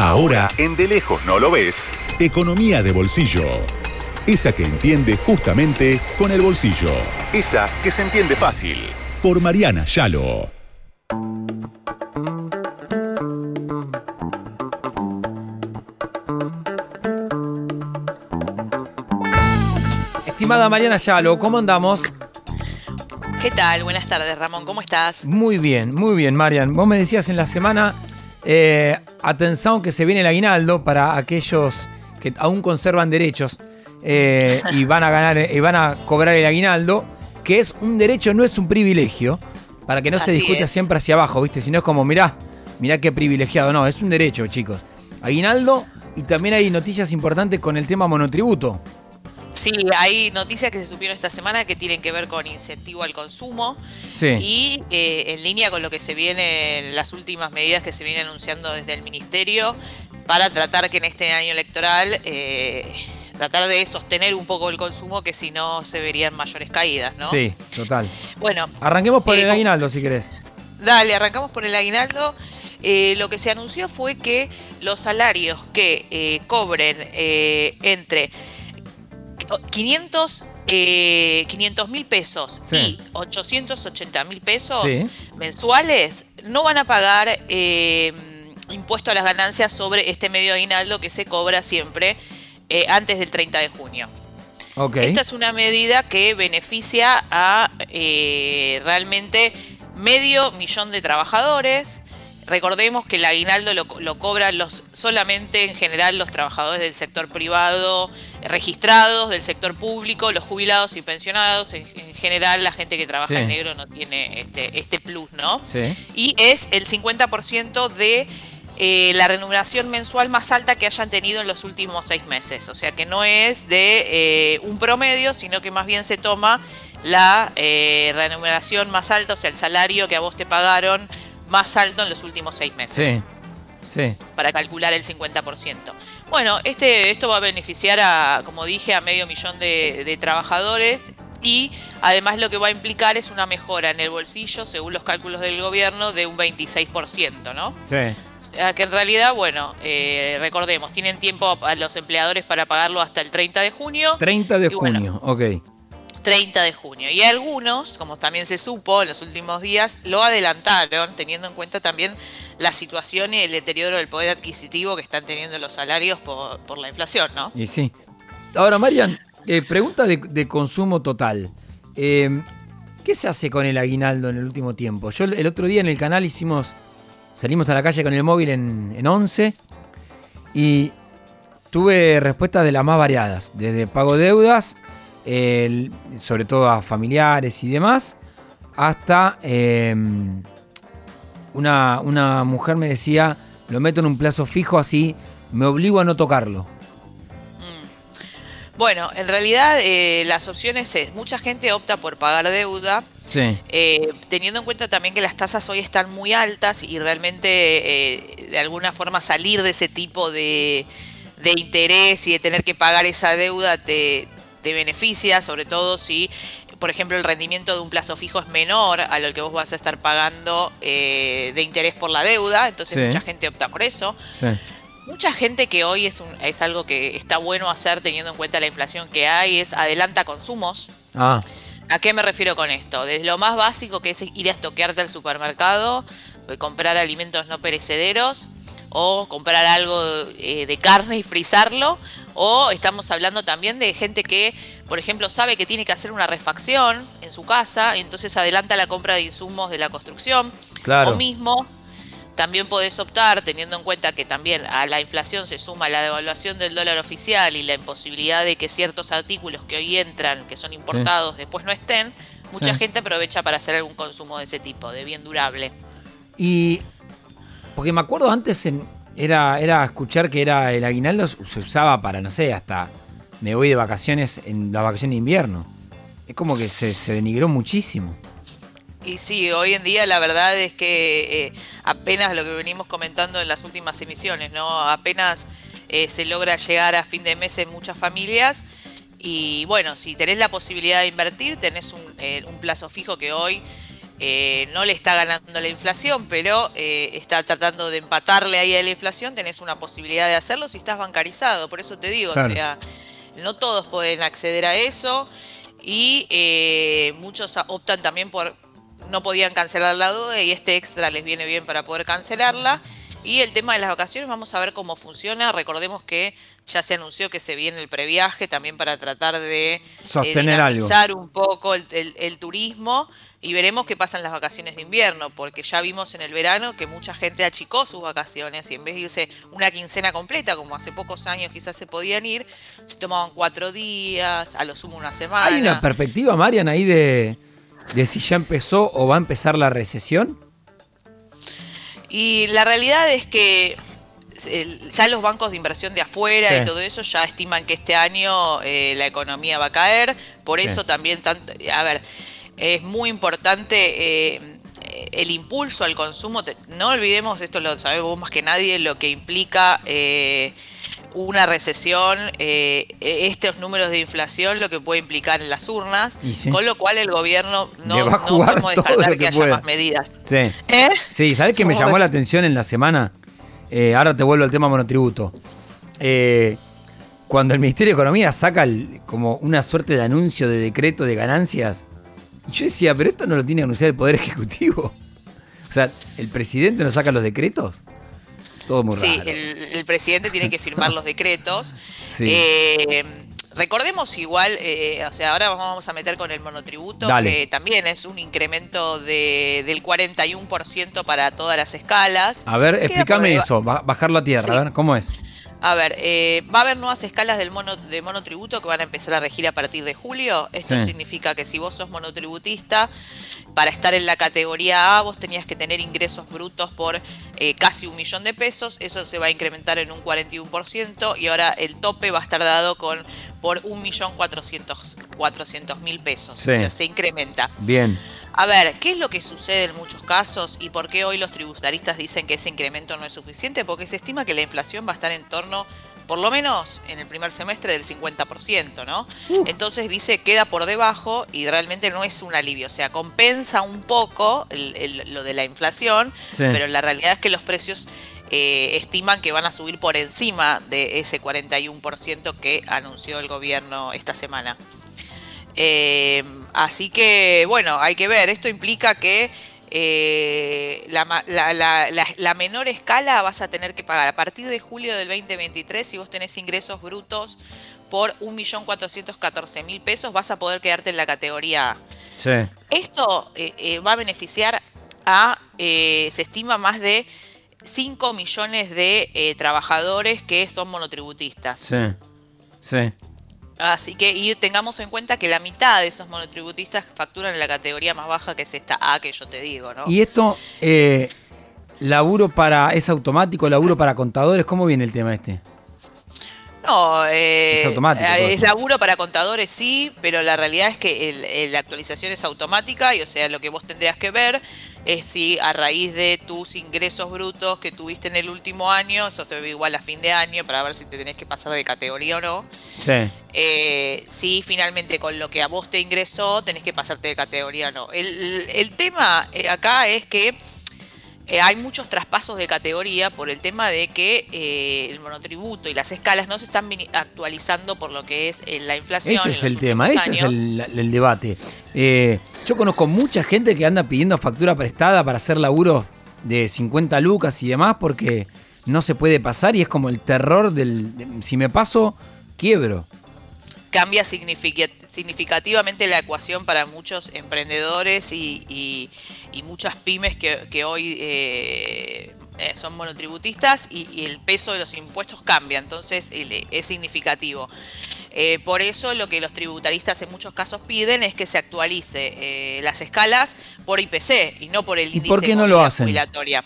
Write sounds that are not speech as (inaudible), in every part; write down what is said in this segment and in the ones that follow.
Ahora, en De Lejos No Lo Ves, Economía de Bolsillo. Esa que entiende justamente con el bolsillo. Esa que se entiende fácil. Por Mariana Yalo. Estimada Mariana Yalo, ¿cómo andamos? ¿Qué tal? Buenas tardes, Ramón. ¿Cómo estás? Muy bien, muy bien, Marian. Vos me decías en la semana, eh, atención que se viene el aguinaldo para aquellos que aún conservan derechos eh, y van a ganar y van a cobrar el aguinaldo, que es un derecho, no es un privilegio, para que no se discuta es. siempre hacia abajo, ¿viste? Si no es como, mirá, mirá qué privilegiado. No, es un derecho, chicos. Aguinaldo y también hay noticias importantes con el tema monotributo. Sí, hay noticias que se supieron esta semana que tienen que ver con incentivo al consumo Sí. y eh, en línea con lo que se viene, las últimas medidas que se vienen anunciando desde el Ministerio para tratar que en este año electoral eh, tratar de sostener un poco el consumo que si no se verían mayores caídas, ¿no? Sí, total. Bueno, Arranquemos por Eh, el aguinaldo, si querés. Dale, arrancamos por el aguinaldo. Eh, lo que se anunció fue que los salarios que eh, cobren entre 500 eh, 500 mil pesos Sí. y 880 mil pesos Sí. mensuales no van a pagar eh, impuesto a las ganancias sobre este medio aguinaldo que se cobra siempre eh, antes del 30 de junio. Esta es una medida que beneficia a eh, realmente medio millón de trabajadores. Recordemos que el aguinaldo lo, lo cobran los, solamente en general los trabajadores del sector privado registrados, del sector público, los jubilados y pensionados. En, en general la gente que trabaja Sí. en negro no tiene este, este plus, ¿no? Sí. y es el 50% de eh, la remuneración mensual más alta que hayan tenido en los últimos seis meses. O sea que no es de eh, un promedio, sino que más bien se toma la eh, remuneración más alta, o sea, el salario que a vos te pagaron más alto en los últimos seis meses Sí. Sí. para calcular el 50%. Bueno, este, esto va a beneficiar a, como dije, a medio millón de, de trabajadores y además lo que va a implicar es una mejora en el bolsillo, según los cálculos del gobierno, de un 26%, ¿no? Sí. O sea que en realidad, bueno, eh, recordemos, tienen tiempo a los empleadores para pagarlo hasta el 30 de junio. 30 de bueno, junio, ok. 30 de junio. Y algunos, como también se supo en los últimos días, lo adelantaron, teniendo en cuenta también la situación y el deterioro del poder adquisitivo que están teniendo los salarios por, por la inflación, ¿no? Y sí. Ahora, Marian, eh, pregunta de, consumo total. Eh, ¿Qué se hace con el aguinaldo en el último tiempo? Yo el- otro día en el canal hicimos, salimos a la calle con el móvil en, en 11 y tuve respuestas de las más variadas, desde pago deudas, sobre todo a familiares y demás, hasta eh, una, una mujer me decía, lo meto en un plazo fijo así, me obligo a no tocarlo. Bueno, en realidad eh, las opciones es, mucha gente opta por pagar deuda, Sí. eh, teniendo en cuenta también que las tasas hoy están muy altas y realmente eh, de alguna forma salir de ese tipo de, de interés y de tener que pagar esa deuda te, te beneficia, sobre todo si, por ejemplo, el rendimiento de un plazo fijo es menor a lo que vos vas a estar pagando eh, de interés por la deuda, entonces Sí. mucha gente opta por eso. Sí. Mucha gente que hoy es, un, es algo que está bueno hacer teniendo en cuenta la inflación que hay, es adelanta consumos. Ah, ¿A qué me refiero con esto? Desde lo más básico que es ir a estoquearte al supermercado, eh, comprar alimentos no perecederos o comprar algo eh, de carne y frizarlo. O estamos hablando también de gente que, por ejemplo, sabe que tiene que hacer una refacción en su casa, entonces adelanta la compra de insumos de la construcción. Claro. O mismo, también podés optar, teniendo en cuenta que también a la inflación se suma la devaluación del dólar oficial y la imposibilidad de que ciertos artículos que hoy entran, que son importados, después no estén, mucha Sí. gente aprovecha para hacer algún consumo de ese tipo, de bien durable. y. Porque me acuerdo antes en- era, era escuchar que era el aguinaldo se usaba para, no sé, hasta me voy de vacaciones en la vacación de invierno. Es como que se, se denigró muchísimo. Y sí, hoy en día la verdad es que eh, apenas lo que venimos comentando en las últimas emisiones, ¿no? Apenas eh, se logra llegar a fin de mes en muchas familias. Y bueno, si tenés la posibilidad de invertir, tenés un, eh, un plazo fijo que hoy eh, no le está ganando la inflación, pero eh, está tratando de empatarle ahí a la inflación, tenés una posibilidad de hacerlo si estás bancarizado. Por eso te digo, o sea, no todos pueden acceder a eso y eh, muchos optan también por no podían cancelar la deuda y este extra les viene bien para poder cancelarla. Y el tema de las vacaciones, vamos a ver cómo funciona. Recordemos que ya se anunció que se viene el previaje también para tratar de sostener un poco el turismo y veremos qué pasa en las vacaciones de invierno, porque ya vimos en el verano que mucha gente achicó sus vacaciones y en vez de irse una quincena completa, como hace pocos años quizás se podían ir, se tomaban cuatro días, a lo sumo una semana. ¿Hay una perspectiva, Marian, ahí de, de si ya empezó o va a empezar la recesión? Y la realidad es que ya los bancos de inversión de afuera y todo eso ya estiman que este año eh, la economía va a caer. Por eso también, tanto, a ver, es muy importante eh, el impulso al consumo. No olvidemos, esto lo sabemos más que nadie, lo que implica eh, una recesión, eh, estos números de inflación, lo que puede implicar en las urnas, con lo cual el gobierno no, no podemos descartar que, haya más medidas. Sí, sí ¿sabes qué me llamó la atención en la semana? ahora te vuelvo al tema monotributo. cuando el Ministerio de Economía saca como una suerte de anuncio de decreto de ganancias, yo decía, pero esto no lo tiene que anunciar el Poder (laughs) Ejecutivo. O sea, ¿el presidente no saca los decretos? Todo muy sí, raro. Sí, el, presidente tiene que firmar los decretos. (laughs) Eh, recordemos igual, eh, o sea, ahora vamos a meter con el monotributo, que también es un incremento de, del 41% para todas las escalas. A ver, explícame eso, bajarlo a tierra, a ver, ¿cómo es? A ver, eh, va a haber nuevas escalas del mono, de monotributo que van a empezar a regir a partir de julio. Esto significa que si vos sos monotributista, para estar en la categoría A vos tenías que tener ingresos brutos por eh, casi un millón de pesos. Eso se va a incrementar en un 41% y ahora el tope va a estar dado con por un millón cuatrocientos mil pesos. O sea, se incrementa. Bien. A ver, ¿qué es lo que sucede en muchos casos y por qué hoy los tributaristas dicen que ese incremento no es suficiente? Porque se estima que la inflación va a estar en torno, por lo menos en el primer semestre, del 50%, ¿no? Entonces dice queda por debajo y realmente no es un alivio, o sea, compensa un poco lo de la inflación, pero la realidad es que los precios eh, estiman que van a subir por encima de ese 41% que anunció el gobierno esta semana. Eh, así que, bueno, hay que ver. Esto implica que eh, la, menor escala vas a tener que pagar a partir de julio del 2023 si vos tenés ingresos brutos por 1.414.000 pesos vas a poder quedarte en la categoría A. Sí. Esto eh, va a beneficiar a, se estima, más de 5 millones de trabajadores que son monotributistas. Sí, sí. Así que y tengamos en cuenta que la mitad de esos monotributistas facturan en la categoría más baja que es esta A que yo te digo, ¿no? Y esto, eh, laburo para, ¿es automático, laburo para contadores? ¿Cómo viene el tema este? No, eh, es automático. Eh, es laburo para contadores, sí, pero la realidad es que la actualización es automática y o sea, lo que vos tendrías que ver es si a raíz de tus ingresos brutos que tuviste en el último año, eso se ve igual a fin de año para ver si te tenés que pasar de categoría o no. Sí. Eh, si finalmente con lo que a vos te ingresó tenés que pasarte de categoría o no. El, tema eh, acá es que eh, hay muchos traspasos de categoría por el tema de que eh, el monotributo y las escalas no se están actualizando por lo que es eh, la inflación. Ese es el tema, ese es el, debate. Yo conozco mucha gente que anda pidiendo factura prestada para hacer laburo de 50 lucas y demás porque no se puede pasar y es como el terror del... si me paso, quiebro cambia significativamente la ecuación para muchos emprendedores y, muchas pymes que, hoy eh, eh, son monotributistas y, el peso de los impuestos cambia, entonces es significativo. Eh, por eso lo que los tributaristas en muchos casos piden es que se actualice las escalas por IPC y no por el índice de movilidad jubilatoria.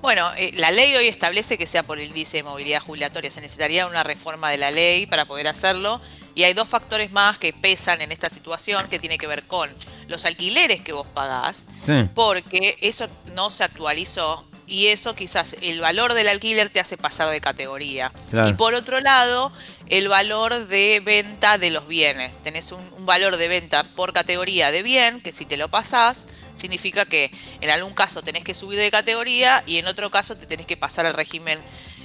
Bueno, la ley hoy establece que sea por el índice de movilidad jubilatoria. Se necesitaría una reforma de la ley para poder hacerlo y hay dos factores más que pesan en esta situación que tiene que ver con los alquileres que vos pagás, porque eso no se actualizó y eso quizás el valor del alquiler te hace pasar de categoría. Y por otro lado, el valor de venta de los bienes. Tenés un, valor de venta por categoría de bien, que si te lo pasás, significa que en algún caso tenés que subir de categoría y en otro caso te tenés que pasar al régimen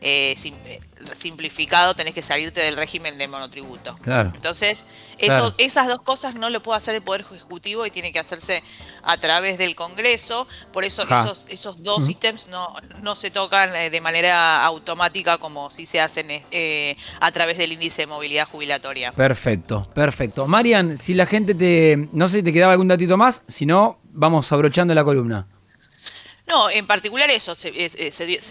eh, eh, simplificado, tenés que salirte del régimen de monotributo. Claro. Entonces, eso, esas dos cosas no lo puede hacer el Poder Ejecutivo y tiene que hacerse a través del Congreso. Por eso esos, esos dos ítems no, no se tocan eh, de manera automática como si se hacen a través del índice de movilidad jubilatoria. Perfecto, perfecto. Marian, si la gente te... No sé si te quedaba algún datito más, si no, vamos abrochando la columna. No, en particular eso, se,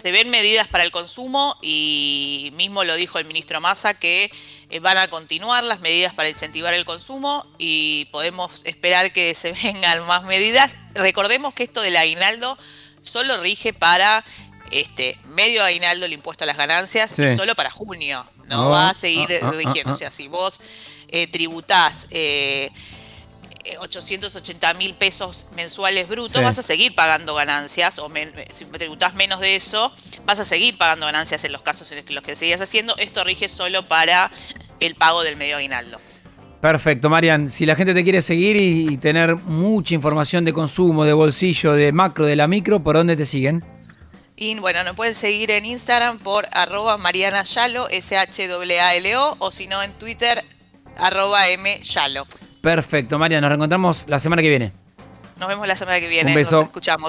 ven medidas para el consumo y mismo lo dijo el ministro Massa que eh, van a continuar las medidas para incentivar el consumo y podemos esperar que se (laughs) vengan más medidas. Recordemos que esto del aguinaldo solo rige para este medio aguinaldo el impuesto a las ganancias y solo para junio, no ah, va a seguir ah, ah, rigiendo. o sea, si vos eh, tributás... Eh, 880 mil pesos mensuales brutos, vas a seguir pagando ganancias, o si tributas menos de eso, vas a seguir pagando ganancias en los casos en los que sigas haciendo. Esto rige solo para el pago del medio aguinaldo. Perfecto, Marian. Si la gente te quiere seguir y, tener mucha información de consumo, de bolsillo, de macro, de la micro, ¿por dónde te siguen? Y bueno, nos pueden seguir en Instagram por arroba Mariana Yalo, S-H-A-L-O, o si no en Twitter, arroba M Yalo. Perfecto, María, nos reencontramos la semana que viene. Nos vemos la semana que viene. Un beso. Nos escuchamos.